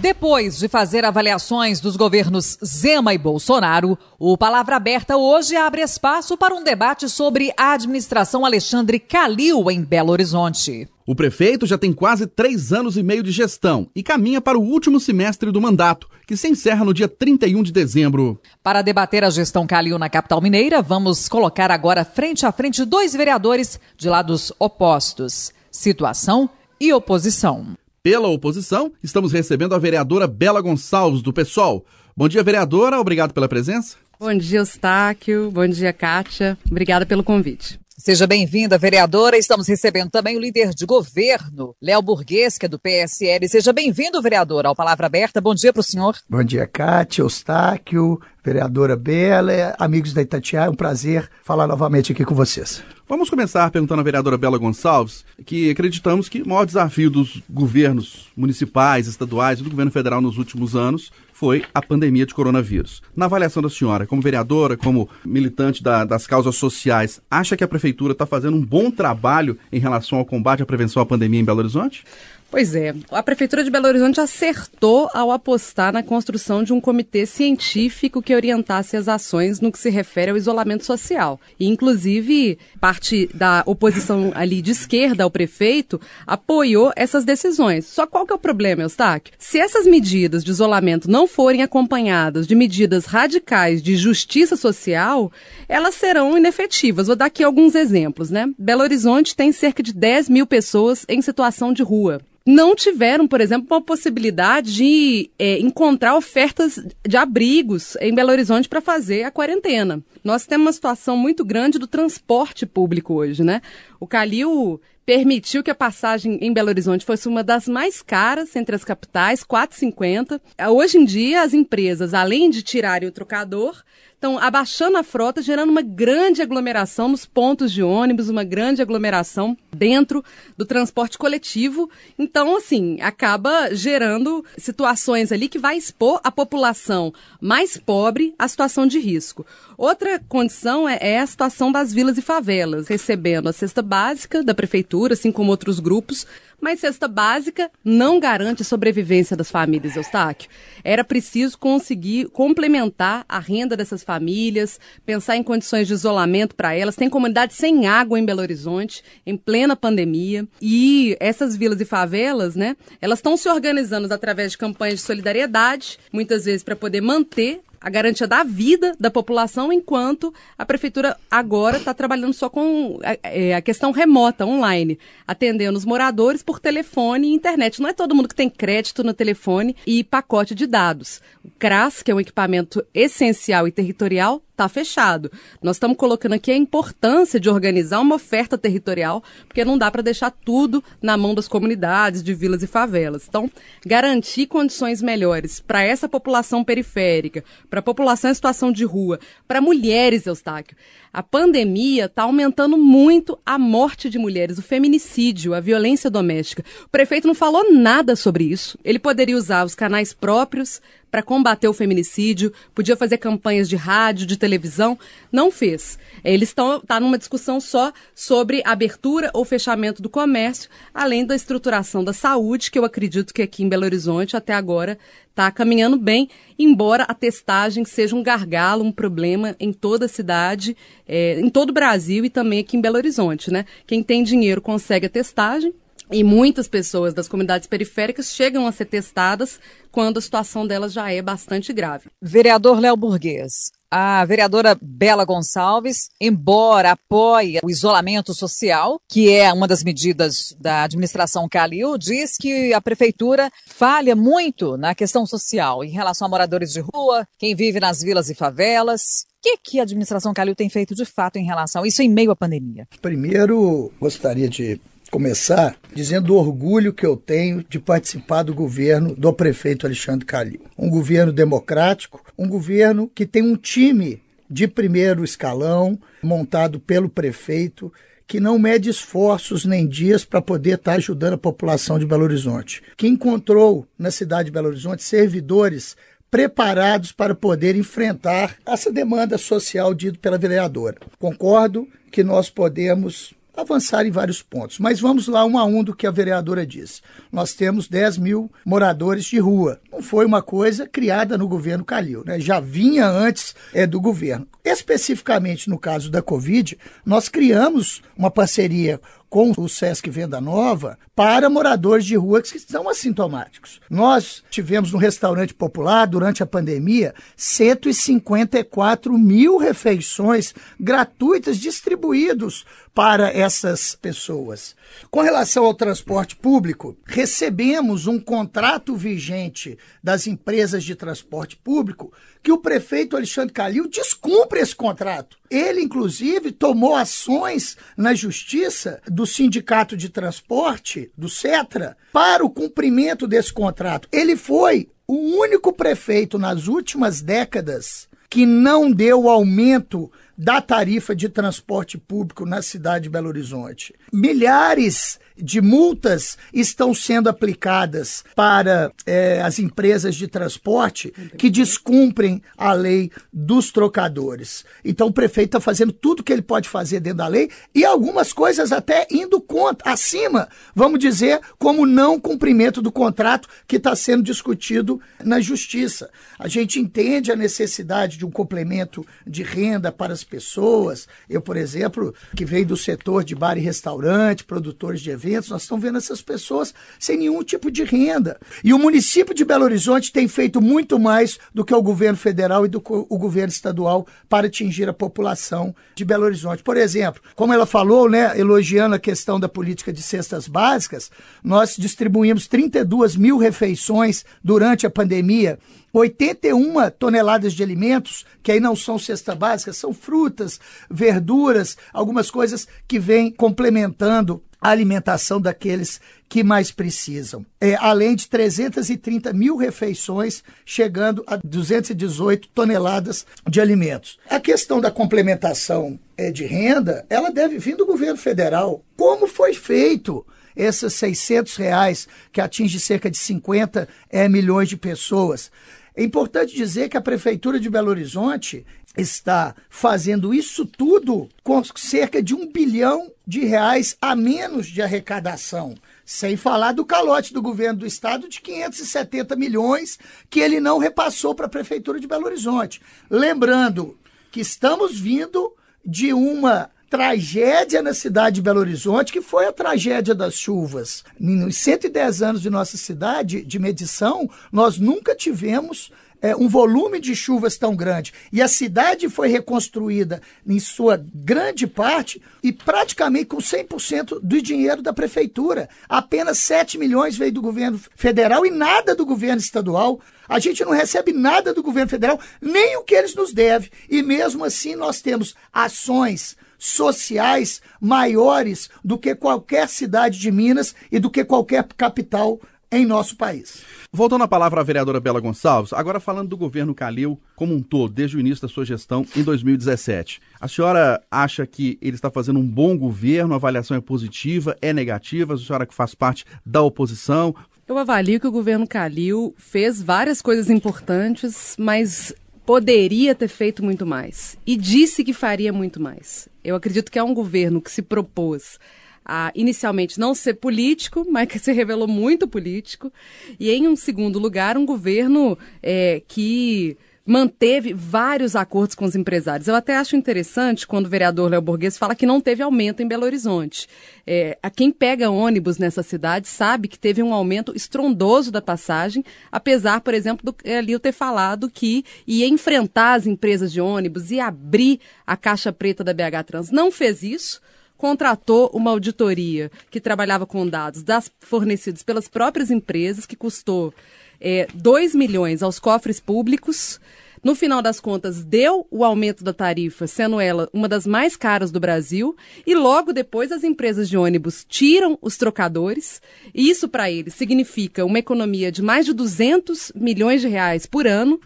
Depois de fazer avaliações dos governos Zema e Bolsonaro, o Palavra Aberta hoje abre espaço para um debate sobre a administração Alexandre Calil em Belo Horizonte. O prefeito já tem quase três anos e meio de gestão e caminha para o último semestre do mandato, que se encerra no dia 31 de dezembro. Para debater a gestão Calil na capital mineira, vamos colocar agora frente a frente dois vereadores de lados opostos: situação e oposição. Pela oposição, estamos recebendo a vereadora Bela Gonçalves, do PSOL. Bom dia, vereadora. Obrigado pela presença. Bom dia, Eustáquio. Bom dia, Kátia. Obrigada pelo convite. Seja bem-vinda, vereadora. Estamos recebendo também o líder de governo, Léo Burguês, que é do PSL. Seja bem-vindo, vereador, ao Palavra Aberta. Bom dia para o senhor. Bom dia, Kátia, Eustáquio, vereadora Bela, amigos da Itatiaia. É um prazer falar novamente aqui com vocês. Vamos começar perguntando à vereadora Bela Gonçalves que acreditamos que o maior desafio dos governos municipais, estaduais e do governo federal nos últimos anos foi a pandemia de coronavírus. Na avaliação da senhora, como vereadora, como militante da, das causas sociais, acha que a prefeitura está fazendo um bom trabalho em relação ao combate à prevenção à pandemia em Belo Horizonte? Pois é, a Prefeitura de Belo Horizonte acertou ao apostar na construção de um comitê científico que orientasse as ações no que se refere ao isolamento social. E, inclusive, parte da oposição ali de esquerda ao prefeito apoiou essas decisões. Só qual que é o problema, Eustáquio? Se essas medidas de isolamento não forem acompanhadas de medidas radicais de justiça social, elas serão inefetivas. Vou dar aqui alguns exemplos, né? Belo Horizonte tem cerca de 10 mil pessoas em situação de rua não tiveram, por exemplo, uma possibilidade de é, encontrar ofertas de abrigos em Belo Horizonte para fazer a quarentena. Nós temos uma situação muito grande do transporte público hoje, né? O Calil permitiu que a passagem em Belo Horizonte fosse uma das mais caras entre as capitais, 4,50. Hoje em dia, as empresas, além de tirarem o trocador, estão abaixando a frota, gerando uma grande aglomeração nos pontos de ônibus, uma grande aglomeração dentro do transporte coletivo. Então, assim, acaba gerando situações ali que vai expor a população mais pobre à situação de risco. Outra condição é, é a situação das vilas e favelas, recebendo a cesta básica da prefeitura, assim como outros grupos, mas cesta básica não garante a sobrevivência das famílias, Eustáquio. Era preciso conseguir complementar a renda dessas famílias, pensar em condições de isolamento para elas. Tem comunidade sem água em Belo Horizonte, em plena pandemia. E essas vilas e favelas, né, elas estão se organizando através de campanhas de solidariedade, muitas vezes para poder manter a garantia da vida da população, enquanto a prefeitura agora está trabalhando só com a, é, a, questão remota, online, atendendo os moradores por telefone e internet. Não é todo mundo que tem crédito no telefone e pacote de dados. O CRAS, que é um equipamento essencial e territorial, está fechado. Nós estamos colocando aqui a importância de organizar uma oferta territorial, porque não dá para deixar tudo na mão das comunidades, de vilas e favelas. Então, garantir condições melhores para essa população periférica, para a população em situação de rua, para mulheres, Eustáquio. A pandemia está aumentando muito a morte de mulheres, o feminicídio, a violência doméstica. O prefeito não falou nada sobre isso. Ele poderia usar os canais próprios para combater o feminicídio, podia fazer campanhas de rádio, de televisão, não fez. Eles estão tá numa discussão só sobre abertura ou fechamento do comércio, além da estruturação da saúde, que eu acredito que aqui em Belo Horizonte até agora está caminhando bem, embora a testagem seja um gargalo, um problema em toda a cidade, é, em todo o Brasil e também aqui em Belo Horizonte, né? Quem tem dinheiro consegue a testagem, e muitas pessoas das comunidades periféricas chegam a ser testadas quando a situação delas já é bastante grave. Vereador Léo Burguês, a vereadora Bela Gonçalves, embora apoie o isolamento social, que é uma das medidas da administração Calil, diz que a prefeitura falha muito na questão social em relação a moradores de rua, quem vive nas vilas e favelas. O que, que a administração Calil tem feito de fato em relação a isso em meio à pandemia? Primeiro, gostaria de começar dizendo o orgulho que eu tenho de participar do governo do prefeito Alexandre Calil. Um governo democrático, um governo que tem um time de primeiro escalão montado pelo prefeito que não mede esforços nem dias para poder estar tá ajudando a população de Belo Horizonte, que encontrou na cidade de Belo Horizonte servidores preparados para poder enfrentar essa demanda social dita pela vereadora. Concordo que nós podemos avançar em vários pontos. Mas vamos lá um a um do que a vereadora disse. Nós temos 10 mil moradores de rua. Não foi uma coisa criada no governo Calil, né? já vinha antes é, do governo. Especificamente no caso da Covid, nós criamos uma parceria com o Sesc Venda Nova para moradores de rua que são assintomáticos. Nós tivemos no restaurante popular, durante a pandemia, 154 mil refeições gratuitas distribuídos para essas pessoas. Com relação ao transporte público, recebemos um contrato vigente das empresas de transporte público que o prefeito Alexandre Calil descumpre esse contrato. Ele, inclusive, tomou ações na justiça do Sindicato de Transporte, do CETRA, para o cumprimento desse contrato. Ele foi o único prefeito nas últimas décadas que não deu aumento da tarifa de transporte público na cidade de Belo Horizonte. Milhares de multas estão sendo aplicadas para é, as empresas de transporte que descumprem a lei dos trocadores. Então o prefeito está fazendo tudo que ele pode fazer dentro da lei e algumas coisas até indo contra, acima, vamos dizer, como não cumprimento do contrato que está sendo discutido na justiça. A gente entende a necessidade de um complemento de renda para as pessoas. Eu, por exemplo, que venho do setor de bar e restaurante, produtores de eventos, eventos, nós estamos vendo essas pessoas sem nenhum tipo de renda. E o município de Belo Horizonte tem feito muito mais do que o governo federal e do que o governo estadual para atingir a população de Belo Horizonte. Por exemplo, como ela falou, né, elogiando a questão da política de cestas básicas, nós distribuímos 32 mil refeições durante a pandemia 81 toneladas de alimentos, que aí não são cesta básica, são frutas, verduras, algumas coisas que vêm complementando a alimentação daqueles que mais precisam. É, além de 330 mil refeições, chegando a 218 toneladas de alimentos. A questão da complementação é, de renda, ela deve vir do governo federal. Como foi feito? Esses 600 reais que atinge cerca de 50 é, milhões de pessoas. É importante dizer que a Prefeitura de Belo Horizonte está fazendo isso tudo com cerca de um bilhão de reais a menos de arrecadação. Sem falar do calote do governo do estado de 570 milhões que ele não repassou para a Prefeitura de Belo Horizonte. Lembrando que estamos vindo de uma tragédia na cidade de Belo Horizonte, que foi a tragédia das chuvas. Nos 110 anos de nossa cidade de medição, nós nunca tivemos é, um volume de chuvas tão grande. E a cidade foi reconstruída em sua grande parte e praticamente com 100% do dinheiro da prefeitura. Apenas 7 milhões veio do governo federal e nada do governo estadual. A gente não recebe nada do governo federal, nem o que eles nos devem. E mesmo assim nós temos ações sociais maiores do que qualquer cidade de Minas e do que qualquer capital em nosso país. Voltando à palavra à vereadora Bela Gonçalves, agora falando do governo Calil como um todo, desde o início da sua gestão em 2017. A senhora acha que ele está fazendo um bom governo, a avaliação é positiva, é negativa? A senhora que faz parte da oposição? Eu avalio que o governo Calil fez várias coisas importantes, mas poderia ter feito muito mais e disse que faria muito mais. Eu acredito que é um governo que se propôs a inicialmente não ser político, mas que se revelou muito político, e em um segundo lugar, um governo é, que manteve vários acordos com os empresários. Eu até acho interessante quando o vereador Léo Borges fala que não teve aumento em Belo Horizonte. É, a quem pega ônibus nessa cidade sabe que teve um aumento estrondoso da passagem, apesar, por exemplo, do Elio ter falado que ia enfrentar as empresas de ônibus e abrir a caixa preta da BH Trans. Não fez isso contratou uma auditoria que trabalhava com dados das, fornecidos pelas próprias empresas, que custou é, 2 milhões aos cofres públicos. No final das contas, deu o aumento da tarifa, sendo ela uma das mais caras do Brasil, e logo depois as empresas de ônibus tiram os trocadores. Isso para eles significa uma economia de mais de 200 milhões de reais por ano,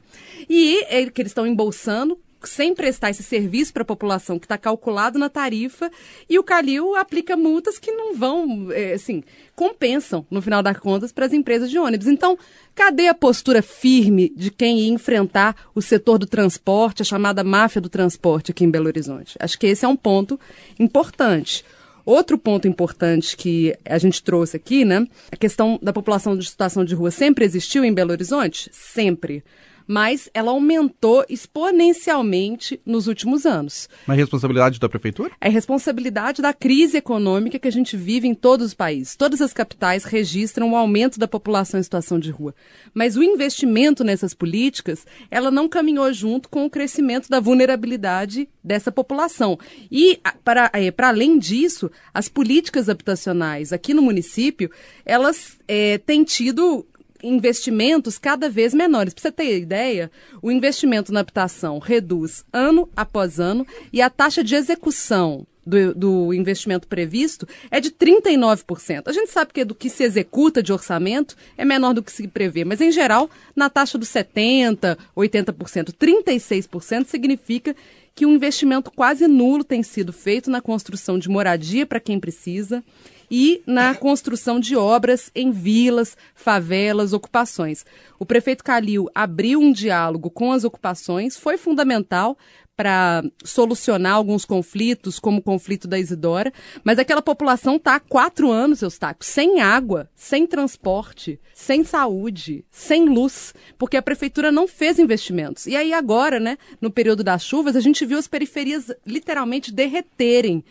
e é, que eles estão embolsando sem prestar esse serviço para a população que está calculado na tarifa, e o Calil aplica multas que não vão, é, assim, compensam, no final das contas, para as empresas de ônibus. Então, cadê a postura firme de quem ia enfrentar o setor do transporte, a chamada máfia do transporte aqui em Belo Horizonte? Acho que esse é um ponto importante. Outro ponto importante que a gente trouxe aqui, né? A questão da população de situação de rua sempre existiu em Belo Horizonte? Sempre mas ela aumentou exponencialmente nos últimos anos. Mas é responsabilidade da prefeitura? É responsabilidade da crise econômica que a gente vive em todos os países. Todas as capitais registram o aumento da população em situação de rua. Mas o investimento nessas políticas, ela não caminhou junto com o crescimento da vulnerabilidade dessa população. E, para, é, para além disso, as políticas habitacionais aqui no município, elas é, têm tido investimentos cada vez menores. Para você ter ideia, o investimento na habitação reduz ano após ano e a taxa de execução do, do, investimento previsto é de 39%. A gente sabe que do que se executa de orçamento é menor do que se prevê, mas em geral, na taxa dos 70%, 80%, 36% significa que um investimento quase nulo tem sido feito na construção de moradia para quem precisa e na construção de obras em vilas, favelas, ocupações. O prefeito Calil abriu um diálogo com as ocupações, foi fundamental para solucionar alguns conflitos, como o conflito da Isidora, mas aquela população está há quatro anos, Eustáquio, sem água, sem transporte, sem saúde, sem luz, porque a prefeitura não fez investimentos. E aí agora, né, no período das chuvas, a gente viu as periferias literalmente derreterem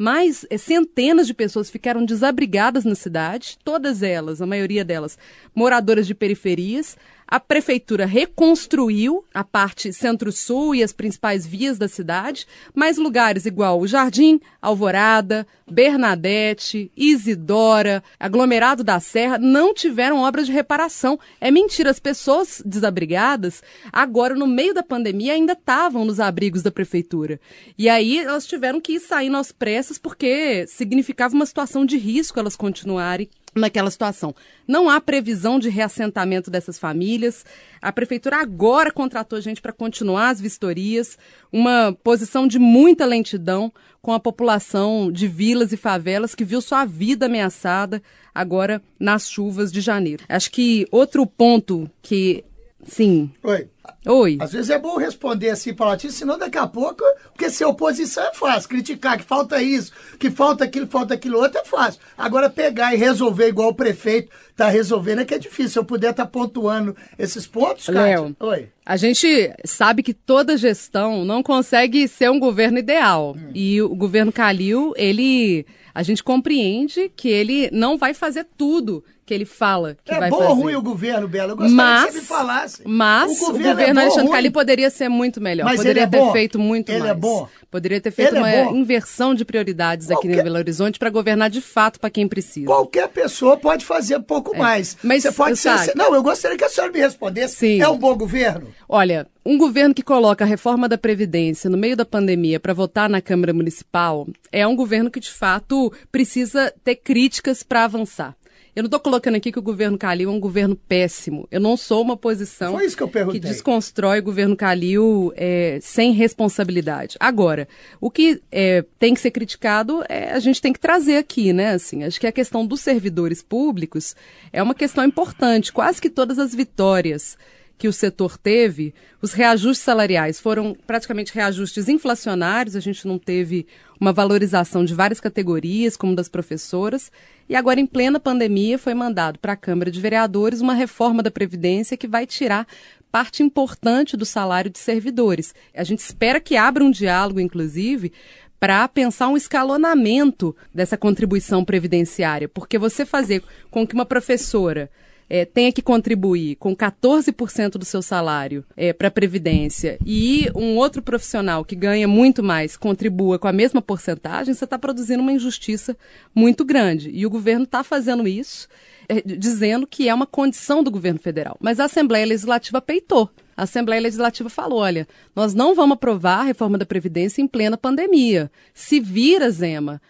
mais eh, centenas de pessoas ficaram desabrigadas na cidade, todas elas, a maioria delas, moradoras de periferias. A prefeitura reconstruiu a parte centro-sul e as principais vias da cidade, mas lugares igual o Jardim, Alvorada, Bernadette, Isidora, aglomerado da Serra não tiveram obras de reparação. É mentira, as pessoas desabrigadas, agora no meio da pandemia, ainda estavam nos abrigos da prefeitura. E aí elas tiveram que ir saindo pressas porque significava uma situação de risco elas continuarem naquela situação. Não há previsão de reassentamento dessas famílias. A prefeitura agora contratou gente para continuar as vistorias, uma posição de muita lentidão com a população de vilas e favelas que viu sua vida ameaçada agora nas chuvas de janeiro. Acho que outro ponto que sim. Oi. Oi. Às vezes é bom responder assim para latim, senão daqui a pouco, porque ser oposição é fácil, criticar que falta isso, que falta aquilo, falta aquilo outro é fácil. Agora pegar e resolver igual o prefeito está resolvendo é que é difícil. Se eu puder estar tá pontuando esses pontos, Léo, Oi. A gente sabe que toda gestão não consegue ser um governo ideal. Hum. E o governo Calil, ele a gente compreende que ele não vai fazer tudo que ele fala que é vai bom fazer. ou ruim o governo, Bela? Eu gostaria mas, que você me falasse. Mas o governo, o governo é Alexandre Calil poderia ser muito melhor. Mas poderia é ter bom. feito muito ele mais. é bom. Poderia ter feito ele uma é inversão de prioridades Qualquer... aqui em Belo Horizonte para governar de fato para quem precisa. Qualquer pessoa pode fazer um pouco é. mais. Mas você pode ser. Sabe... Não, eu gostaria que a senhora me respondesse. Sim. É um bom governo? Olha, um governo que coloca a reforma da Previdência no meio da pandemia para votar na Câmara Municipal é um governo que, de fato, precisa ter críticas para avançar. Eu não estou colocando aqui que o governo Calil é um governo péssimo. Eu não sou uma posição que, que desconstrói o governo Calil é, sem responsabilidade. Agora, o que é, tem que ser criticado, é, a gente tem que trazer aqui, né? Assim, acho que a questão dos servidores públicos é uma questão importante. Quase que todas as vitórias que o setor teve, os reajustes salariais foram praticamente reajustes inflacionários, a gente não teve uma valorização de várias categorias, como das professoras, e agora, em plena pandemia, foi mandado para a Câmara de Vereadores uma reforma da Previdência que vai tirar parte importante do salário de servidores. A gente espera que abra um diálogo, inclusive, para pensar um escalonamento dessa contribuição previdenciária, porque você fazer com que uma professora é, tenha que contribuir com 14% do seu salário é, para a Previdência e um outro profissional que ganha muito mais contribua com a mesma porcentagem, você está produzindo uma injustiça muito grande. E o governo está fazendo isso, é, dizendo que é uma condição do governo federal. Mas a Assembleia Legislativa peitou. A Assembleia Legislativa falou: olha, nós não vamos aprovar a reforma da Previdência em plena pandemia. Se vira, Zema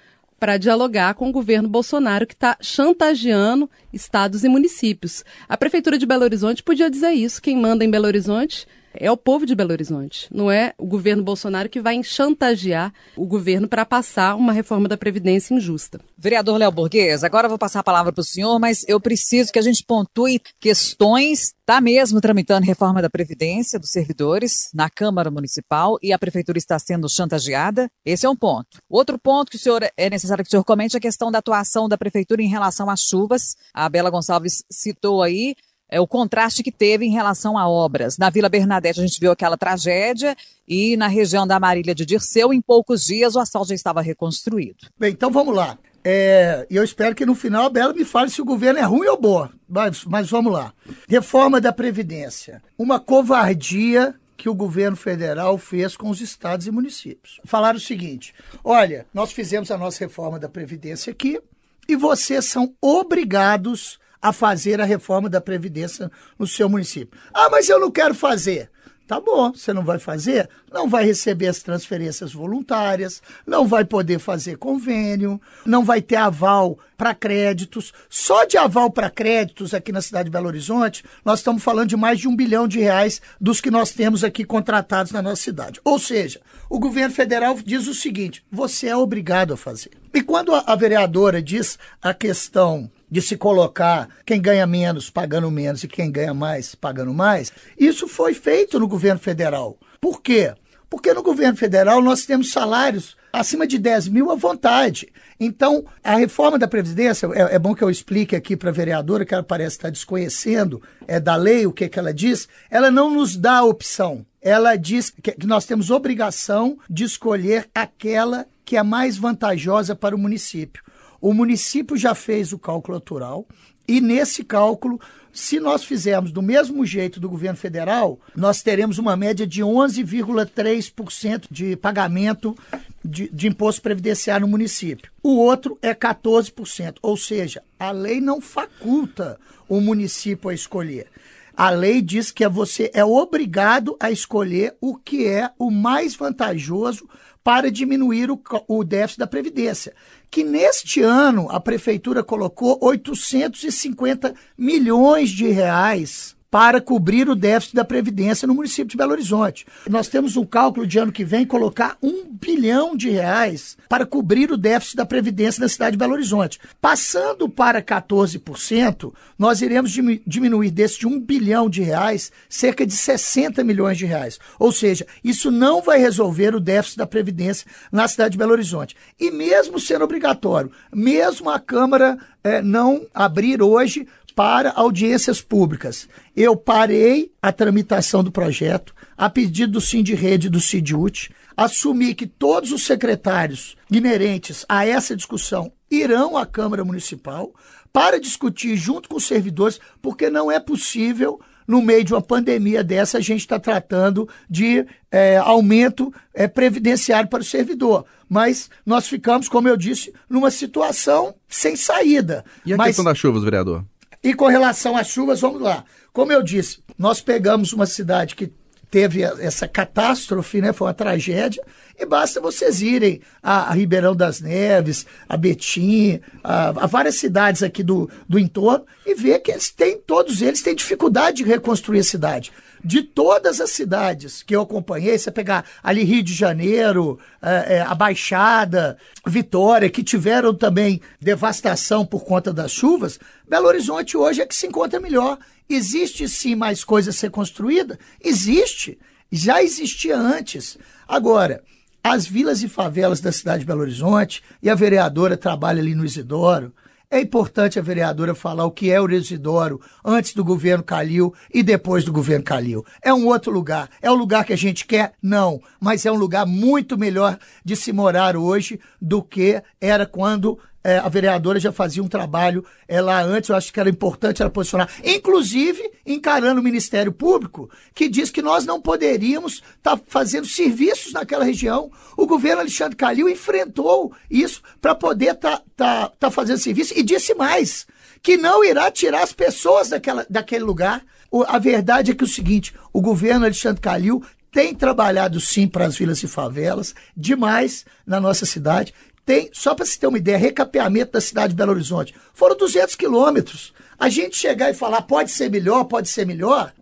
para dialogar com o governo Bolsonaro, que está chantageando estados e municípios. A Prefeitura de Belo Horizonte podia dizer isso. Quem manda em Belo Horizonte é o povo de Belo Horizonte. Não é o governo Bolsonaro que vai chantagear o governo para passar uma reforma da Previdência injusta. Vereador Léo Borges, agora vou passar a palavra para o senhor, mas eu preciso que a gente pontue questões. Está mesmo tramitando reforma da Previdência dos servidores na Câmara Municipal e a Prefeitura está sendo chantageada? Esse é um ponto. Outro ponto que o senhor é necessário que o senhor comente é a questão da atuação da Prefeitura em relação às chuvas. A Bela Gonçalves citou aí é, o contraste que teve em relação a obras. Na Vila Bernadette a gente viu aquela tragédia e na região da Marília de Dirceu, em poucos dias, o asfalto já estava reconstruído. Bem, então vamos lá. É, e eu espero que no final a Bela me fale se o governo é ruim ou bom. Mas, mas vamos lá. Reforma da Previdência. Uma covardia que o governo federal fez com os estados e municípios. Falaram o seguinte: olha, nós fizemos a nossa reforma da Previdência aqui e vocês são obrigados a fazer a reforma da Previdência no seu município. Ah, mas eu não quero fazer. Tá bom, você não vai fazer, não vai receber as transferências voluntárias, não vai poder fazer convênio, não vai ter aval para créditos. Só de aval para créditos aqui na cidade de Belo Horizonte, nós estamos falando de mais de um bilhão de reais dos que nós temos aqui contratados na nossa cidade. Ou seja, o governo federal diz o seguinte: você é obrigado a fazer. E quando a, a vereadora diz a questão de se colocar quem ganha menos pagando menos e quem ganha mais pagando mais, isso foi feito no governo federal. Por quê? Porque no governo federal nós temos salários acima de 10 mil à vontade. Então, a reforma da Previdência, é, é bom que eu explique aqui para a vereadora, que ela parece estar desconhecendo é, da lei o que, que ela diz, ela não nos dá a opção. Ela diz que, que nós temos obrigação de escolher aquela que é mais vantajosa para o município. O município já fez o cálculo natural e nesse cálculo, se nós fizermos do mesmo jeito do governo federal, nós teremos uma média de 11,3% de pagamento de, de, imposto previdenciário no município. O outro é 14%, ou seja, a lei não faculta o município a escolher. A lei diz que você é obrigado a escolher o que é o mais vantajoso para diminuir o, o déficit da Previdência. Que neste ano a Prefeitura colocou 850 milhões de reais para cobrir o déficit da Previdência no município de Belo Horizonte. Nós temos um cálculo de ano que vem colocar um bilhão de reais para cobrir o déficit da Previdência na cidade de Belo Horizonte. Passando para 14%, nós iremos diminuir desse de um bilhão de reais cerca de 60 milhões de reais. Ou seja, isso não vai resolver o déficit da Previdência na cidade de Belo Horizonte. E mesmo sendo obrigatório, mesmo a Câmara é, não abrir hoje para audiências públicas. Eu parei a tramitação do projeto a pedido do Sindirrede e do Sidiut, assumi que todos os secretários inerentes a essa discussão irão à Câmara Municipal para discutir junto com os servidores, porque não é possível no meio de uma pandemia dessa, a gente está tratando de é, aumento é, previdenciário para o servidor. Mas nós ficamos, como eu disse, numa situação sem saída. E a Mas... questão das chuvas, vereador? E com relação às chuvas, vamos lá. Como eu disse, nós pegamos uma cidade que teve essa catástrofe, né? Foi uma tragédia. E basta vocês irem a, Ribeirão das Neves, a Betim, a, a, várias cidades aqui do, do entorno e ver que eles têm, todos eles têm dificuldade de reconstruir a cidade de todas as cidades que eu acompanhei, você pegar ali Rio de Janeiro, é, é, a Baixada, Vitória, que tiveram também devastação por conta das chuvas, Belo Horizonte hoje é que se encontra melhor. Existe sim mais coisa a ser construída? Existe. Já existia antes. Agora, as vilas e favelas da cidade de Belo Horizonte, e a vereadora trabalha ali no Isidoro, é importante a vereadora falar o que é o Residoro antes do governo Calil e depois do governo Calil. É um outro lugar. É o lugar que a gente quer? Não. Mas é um lugar muito melhor de se morar hoje do que era quando é, a vereadora já fazia um trabalho é, lá antes, eu acho que era importante ela posicionar, inclusive encarando o Ministério Público, que diz que nós não poderíamos estar tá fazendo serviços naquela região. O governo Alexandre Calil enfrentou isso para poder estar tá, tá, tá fazendo serviço e disse mais, que não irá tirar as pessoas daquela, daquele lugar. O, a verdade é que é o seguinte, o governo Alexandre Calil tem trabalhado sim para as vilas e favelas, demais na nossa cidade, tem, só para se ter uma ideia, recapeamento da cidade de Belo Horizonte, foram 200 quilômetros. A gente chegar e falar pode ser melhor, pode ser melhor,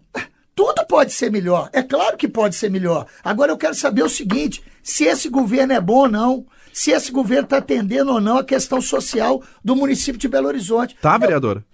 Tudo pode ser melhor. É claro que pode ser melhor. Agora eu quero saber o seguinte: se esse governo é bom ou não. Se esse governo está atendendo ou não a questão social do município de Belo Horizonte. Tá, vereadora?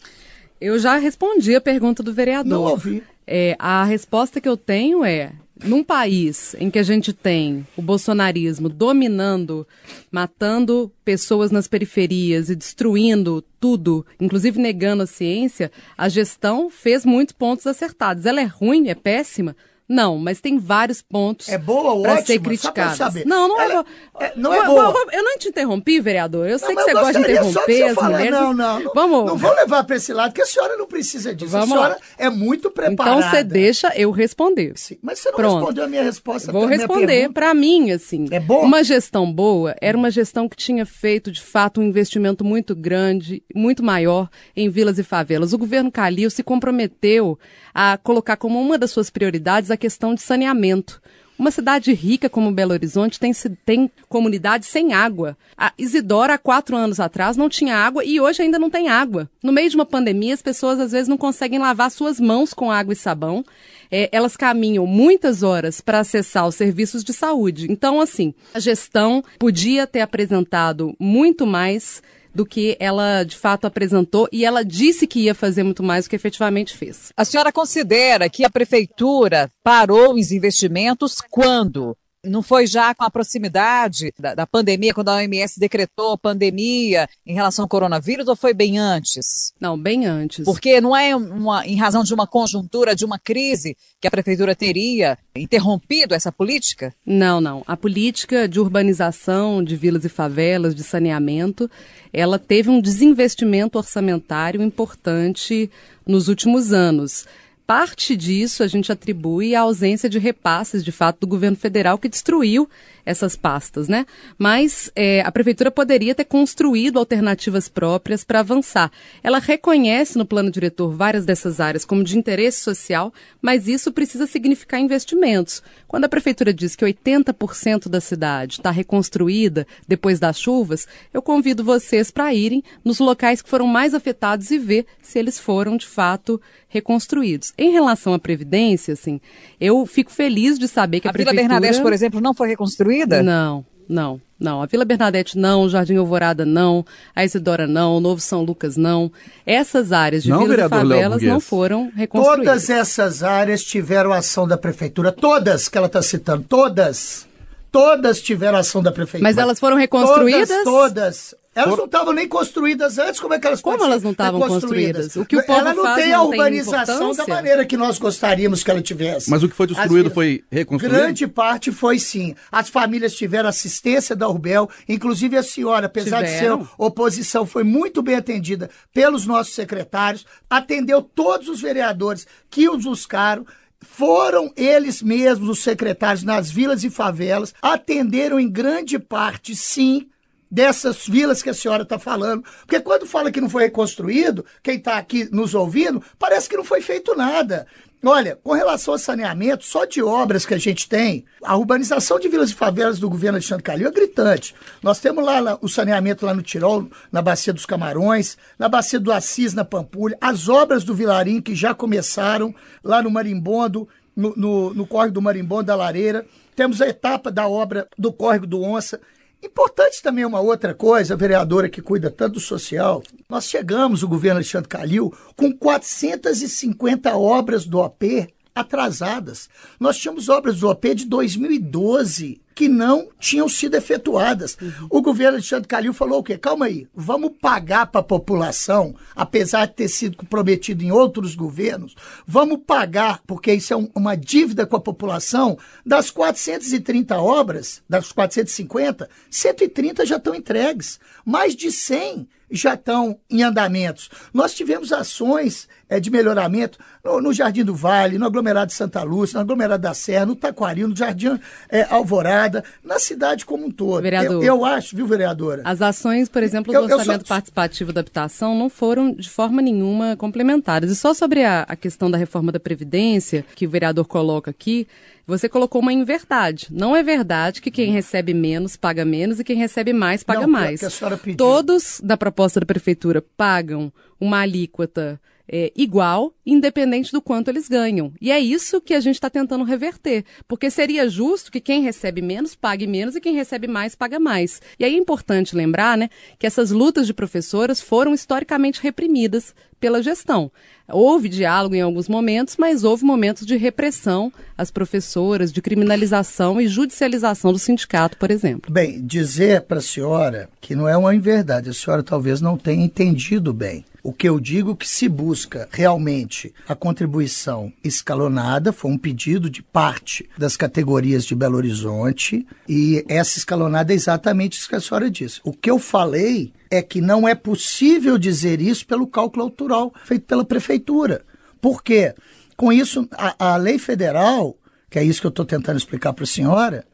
Eu já respondi a pergunta do vereador. Não ouvi. É, a resposta que eu tenho é: num país em que a gente tem o bolsonarismo dominando, matando pessoas nas periferias e destruindo tudo, inclusive negando a ciência, a gestão fez muitos pontos acertados. Ela é ruim, é péssima? Não, mas tem vários pontos É boa ótima? ser Só pra saber. Não, não é Ela- boa. é- não é Eu- boa. eu- Eu não te interrompi, vereador. Eu sei Não, que mas você gosta de interromper as falar. mulheres. Não, não, não. Vamos. Não vou levar para esse lado, porque a senhora não precisa disso. Vamos a senhora lá. é muito preparada. Então você deixa eu responder. Sim, Mas você não Pronto. respondeu a minha resposta. Vou responder. Para mim, assim, É bom? uma gestão boa era uma gestão que tinha feito, de fato, um investimento muito grande, muito maior em vilas e favelas. O governo Calil se comprometeu a colocar como uma das suas prioridades a questão de saneamento. Uma cidade rica como Belo Horizonte tem, tem comunidades sem água. A Isidora, há quatro anos atrás, não tinha água e hoje ainda não tem água. No meio de uma pandemia, as pessoas às vezes não conseguem lavar suas mãos com água e sabão. É, elas caminham muitas horas para acessar os serviços de saúde. Então, assim, a gestão podia ter apresentado muito mais do que ela de fato apresentou e ela disse que ia fazer muito mais do que efetivamente fez. A senhora considera que a prefeitura parou os investimentos quando? Não foi já com a proximidade da, da pandemia, quando a OMS decretou pandemia em relação ao coronavírus, ou foi bem antes? Não, bem antes. Porque não é uma, em razão de uma conjuntura, de uma crise, que a prefeitura teria interrompido essa política? Não, não. A política de urbanização de vilas e favelas, de saneamento, ela teve um desinvestimento orçamentário importante nos últimos anos. Parte disso a gente atribui à ausência de repasses, de fato, do governo federal que destruiu essas pastas, né? Mas é, a prefeitura poderia ter construído alternativas próprias para avançar. Ela reconhece no plano diretor várias dessas áreas como de interesse social, mas isso precisa significar investimentos. Quando a prefeitura diz que 80% da cidade está reconstruída depois das chuvas, eu convido vocês para irem nos locais que foram mais afetados e ver se eles foram de fato reconstruídos. Em relação à previdência, assim, eu fico feliz de saber que a, A Vila prefeitura Bernadette, por exemplo, não foi reconstruída? Não, não, não. A Vila Bernadette não, Jardim Alvorada não, a Isidora não, o Novo São Lucas não. Essas áreas de Não, vilas e favelas não foram reconstruídas. Todas essas áreas tiveram ação da prefeitura. Todas que ela está citando. Todas. Todas tiveram ação da prefeitura. Mas elas foram reconstruídas? Todas, todas. Elas não estavam nem construídas antes, como é que elas Como elas não estavam reconstruídas? construídas? O que o povo Ela não faz tem a não tem urbanização da maneira que nós gostaríamos que ela tivesse. Mas o que foi destruído foi reconstruído? Grande parte foi sim. As famílias tiveram assistência da Urbel, inclusive a senhora, apesar Tiveram. de ser oposição, foi muito bem atendida pelos nossos secretários, atendeu todos os vereadores que os buscaram. Foram eles mesmos, os secretários, nas vilas e favelas, atenderam em grande parte, sim, dessas vilas que a senhora está falando. Porque quando fala que não foi reconstruído, quem está aqui nos ouvindo, parece que não foi feito nada. Olha, com relação ao saneamento, só de obras que a gente tem, a urbanização de vilas e favelas do governo Alexandre Calil é gritante. Nós temos lá, o saneamento lá no Tirol, na Bacia dos Camarões, na Bacia do Assis, na Pampulha, as obras do Vilarim que já começaram lá no Marimbondo, no, no, no Córrego do Marimbondo da Lareira. Temos a etapa da obra do Córrego do Onça. Importante também uma outra coisa, a vereadora que cuida tanto do social. Nós chegamos, o governo Alexandre Calil, com 450 obras do OP atrasadas. Nós tínhamos obras do OP de 2012 que não tinham sido efetuadas. O governo Alexandre Calil falou o quê? Calma aí, vamos pagar para a população, apesar de ter sido prometido em outros governos, vamos pagar, porque isso é um- uma dívida com a população, das 430 obras, das 450, 130 já estão entregues. Mais de 100 já estão em andamentos. Nós tivemos ações eh, de melhoramento no, no Jardim do Vale, no aglomerado de Santa Lúcia, no aglomerado da Serra, no Taquari, no Jardim eh, Alvorada, na cidade como um todo. Vereador. Eu, eu acho, viu, vereadora? As ações, por exemplo, do Eu- eu só- orçamento participativo da habitação não foram de forma nenhuma complementares. E só sobre a, a questão da reforma da Previdência, que o vereador coloca aqui, você colocou uma inverdade. Não é verdade que quem recebe menos paga menos e quem recebe mais paga Não, mais. que a senhora pediu. Todos da proposta da Prefeitura pagam uma alíquota é, igual, independente do quanto eles ganham. E é isso que a gente está tentando reverter, porque seria justo que quem recebe menos pague menos e quem recebe mais paga mais. E aí é importante lembrar, né, que essas lutas de professoras foram historicamente reprimidas pela gestão. Houve diálogo em alguns momentos, mas houve momentos de repressão às professoras, de criminalização e judicialização do sindicato, por exemplo. Bem, dizer para a senhora que não é uma inverdade, a senhora talvez não tenha entendido bem. O que eu digo que se busca realmente a contribuição escalonada, foi um pedido de parte das categorias de Belo Horizonte, e essa escalonada é exatamente isso que a senhora disse. O que eu falei é que não é possível dizer isso pelo cálculo autoral feito pela prefeitura. Por quê? Com isso, a, a lei federal, que é isso que eu estou tentando explicar para a senhora,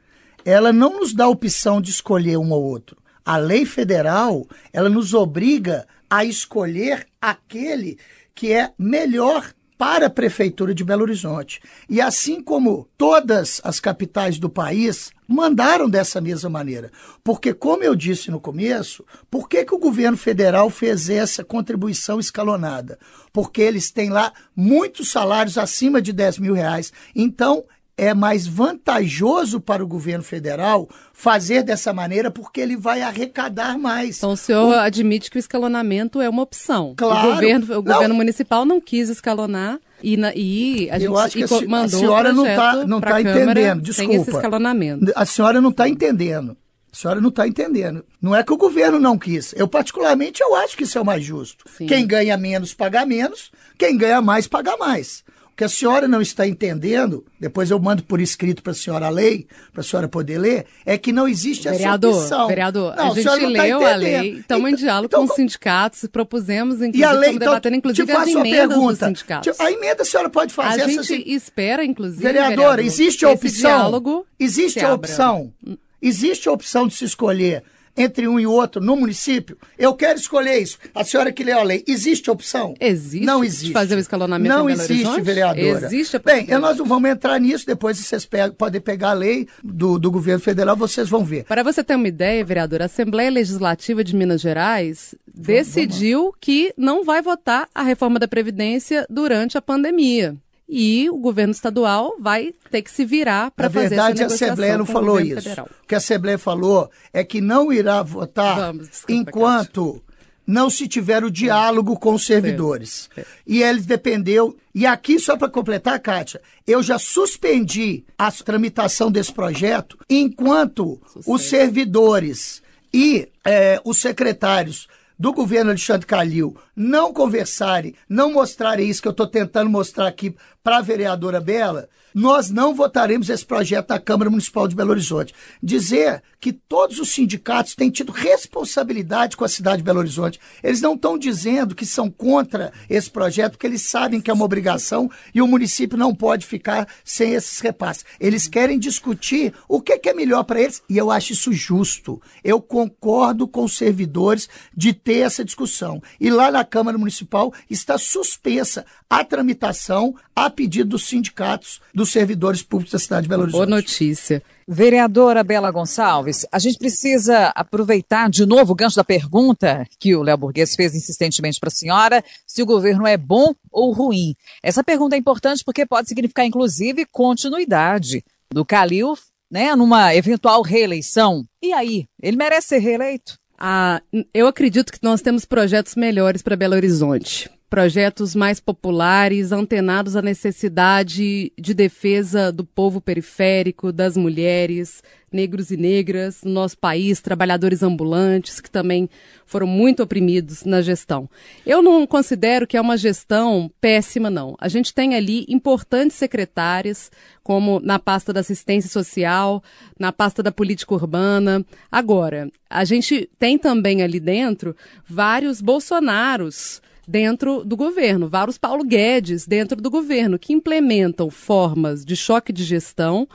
ela não nos dá a opção de escolher um ou outro. A lei federal, ela nos obriga a escolher aquele que é melhor para a Prefeitura de Belo Horizonte. E assim como todas as capitais do país mandaram dessa mesma maneira. Porque, como eu disse no começo, por que, que o governo federal fez essa contribuição escalonada? Porque eles têm lá muitos salários acima de 10 mil reais. Então, é mais vantajoso para o governo federal fazer dessa maneira porque ele vai arrecadar mais. Então o senhor o... admite que o escalonamento é uma opção. Claro. O governo, o governo municipal não quis escalonar e, na, e a gente Eu acho que a, mandou a senhora não está não tá entendendo. Desculpa. Sem esse escalonamento. A senhora não está entendendo. A senhora não está entendendo. Não é que o governo não quis. Eu, particularmente, eu acho que isso é o mais justo. Sim. Quem ganha menos, paga menos. Quem ganha mais, paga mais que a senhora não está entendendo, depois eu mando por escrito para a senhora a lei, para a senhora poder ler, é que não existe vereador, essa opção. Vereador, não, a gente a leu tá a lei, estamos em então, diálogo então, com os sindicatos, propusemos, inclusive, e a lei, então, debatendo, inclusive, as emendas pergunta, dos sindicatos. A emenda a senhora pode fazer. A gente assim, espera, inclusive, vereadora, vereador, existe a opção, existe a opção, existe a opção de se escolher entre um e outro no município? Eu quero escolher isso. A senhora que leu a lei, existe opção? Existe. Não existe. fazer o escalonamento Não existe, Horizonte? vereadora. Existe a Bem, nós não vamos entrar nisso, depois vocês pegam, podem pegar a lei do, do governo federal, vocês vão ver. Para você ter uma ideia, vereadora, a Assembleia Legislativa de Minas Gerais decidiu que não vai votar a reforma da Previdência durante a pandemia e o governo estadual vai ter que se virar para fazer essa negociação. a Assembleia não falou isso. Federal. O que a Assembleia falou é que não irá votar Vamos, desculpa, enquanto não se tiver o diálogo com os servidores. E eles dependeu. E aqui, só para completar, Kátia, eu já suspendi a tramitação desse projeto enquanto os servidores e é, os secretários do governo Alexandre Calil não conversarem, não mostrarem isso que eu estou tentando mostrar aqui para a vereadora Bela, nós não votaremos esse projeto na Câmara Municipal de Belo Horizonte. Dizer que todos os sindicatos têm tido responsabilidade com a cidade de Belo Horizonte. Eles não estão dizendo que são contra esse projeto, porque eles sabem que é uma obrigação e o município não pode ficar sem esses repasses. Eles querem discutir o que é melhor para eles e eu acho isso justo. Eu concordo com os servidores de ter essa discussão. E lá na Câmara Municipal está suspensa a tramitação a pedido dos sindicatos dos servidores públicos da cidade de Belo Horizonte. Boa notícia. Vereadora Bela Gonçalves, a gente precisa aproveitar de novo o gancho da pergunta que o Léo Burguês fez insistentemente para a senhora, se o governo é bom ou ruim. Essa pergunta é importante porque pode significar, inclusive, continuidade do Calil, né, numa eventual reeleição. E aí, ele merece ser reeleito? Ah, eu acredito que nós temos projetos melhores para Belo Horizonte projetos mais populares, antenados à necessidade de defesa do povo periférico, das mulheres, negros e negras no nosso país, trabalhadores ambulantes que também foram muito oprimidos na gestão. Eu não considero que é uma gestão péssima, não. A gente tem ali importantes secretárias, como na pasta da assistência social, na pasta da política urbana. Agora, a gente tem também ali dentro vários Bolsonaros dentro do governo, vários Paulo Guedes dentro do governo, que implementam formas de choque de gestão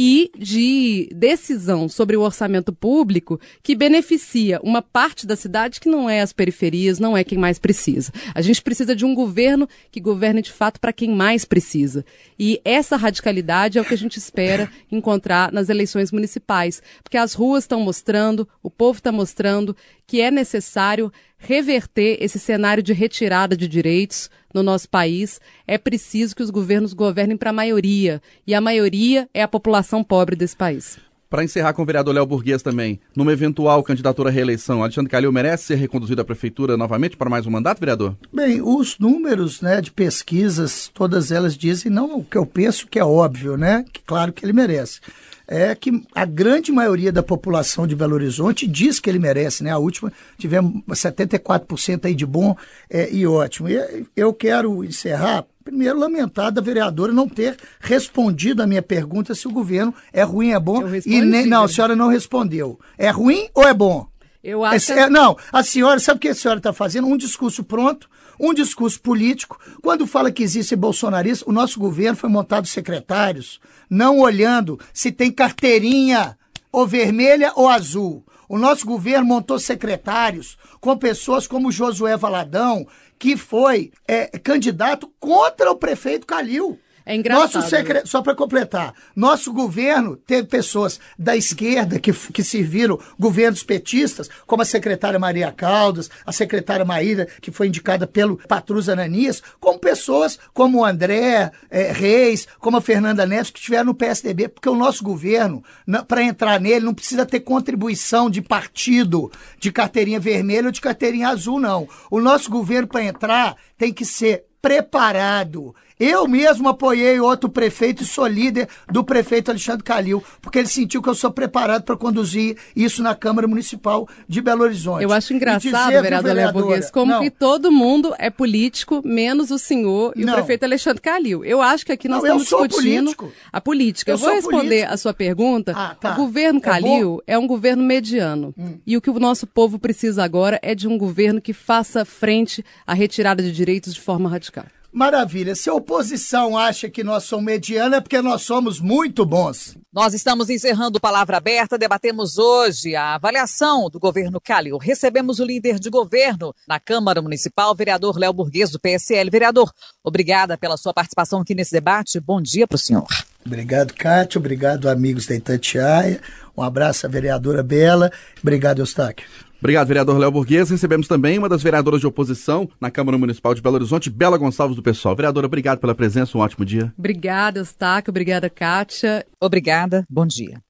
e de decisão sobre o orçamento público que beneficia uma parte da cidade que não é as periferias, não é quem mais precisa. A gente precisa de um governo que governe de fato para quem mais precisa. E essa radicalidade é o que a gente espera encontrar nas eleições municipais, porque as ruas estão mostrando, o povo está mostrando que é necessário reverter esse cenário de retirada de direitos no nosso país, é preciso que os governos governem para a maioria. E a maioria é a população pobre desse país. Para encerrar com o vereador Léo Burguês também, numa eventual candidatura à reeleição, Alexandre Calil merece ser reconduzido à prefeitura novamente para mais um mandato, vereador? Bem, os números né, de pesquisas, todas elas dizem não o que eu penso que é óbvio, né? Que claro que ele merece é que a grande maioria da população de Belo Horizonte diz que ele merece, né? A última tivemos 74% aí de bom é, e ótimo. E eu quero encerrar primeiro lamentar da vereadora não ter respondido a minha pergunta se o governo é ruim, é bom. e nem, não, a senhora não respondeu. É ruim ou é bom? Eu acho. É, não, a senhora, sabe o que a senhora está fazendo? Um discurso pronto, um discurso político. Quando fala que existe bolsonarista, o nosso governo foi montado secretários, não olhando se tem carteirinha ou vermelha ou azul. O nosso governo montou secretários com pessoas como Josué Valadão, que foi é, candidato contra o prefeito Calil. É engraçado. Nosso secre... Só para completar, nosso governo teve pessoas da esquerda que, que serviram governos petistas, como a secretária Maria Caldas, a secretária Maíra, que foi indicada pelo Patrus Ananias, como pessoas como o André é, Reis, como a Fernanda Neves, que estiveram no PSDB, porque o nosso governo, para entrar nele, não precisa ter contribuição de partido, de carteirinha vermelha ou de carteirinha azul, não. O nosso governo, para entrar, tem que ser preparado. Eu mesmo apoiei outro prefeito e sou líder do prefeito Alexandre Calil, porque ele sentiu que eu sou preparado para conduzir isso na Câmara Municipal de Belo Horizonte. Eu acho engraçado, vereador Léo Burguês, como não, que todo mundo é político, menos o senhor e não, o prefeito Alexandre Calil. Eu acho que aqui nós não, estamos discutindo político. a política. Eu, eu vou responder político. a sua pergunta. Ah, tá. O governo é Calil é, é, um governo mediano. Hum. E o que o nosso povo precisa agora é de um governo que faça frente à retirada de direitos de forma radical. Maravilha. Se a oposição acha que nós somos mediana, é porque nós somos muito bons. Nós estamos encerrando Palavra Aberta. Debatemos hoje a avaliação do governo Calil. Recebemos o líder de governo na Câmara Municipal, vereador Léo Burguês, do PSL. Vereador, obrigada pela sua participação aqui nesse debate. Bom dia para o senhor. Obrigado, Cátia. Obrigado, amigos da Itatiaia. Um abraço à vereadora Bela. Obrigado, Eustáquio. Obrigado, vereador Léo Burguês. Recebemos também uma das vereadoras de oposição na Câmara Municipal de Belo Horizonte, Bela Gonçalves do Pessoal. Vereadora, obrigado pela presença, um ótimo dia. Obrigada, Eustáquio. Obrigada, Kátia. Obrigada, bom dia.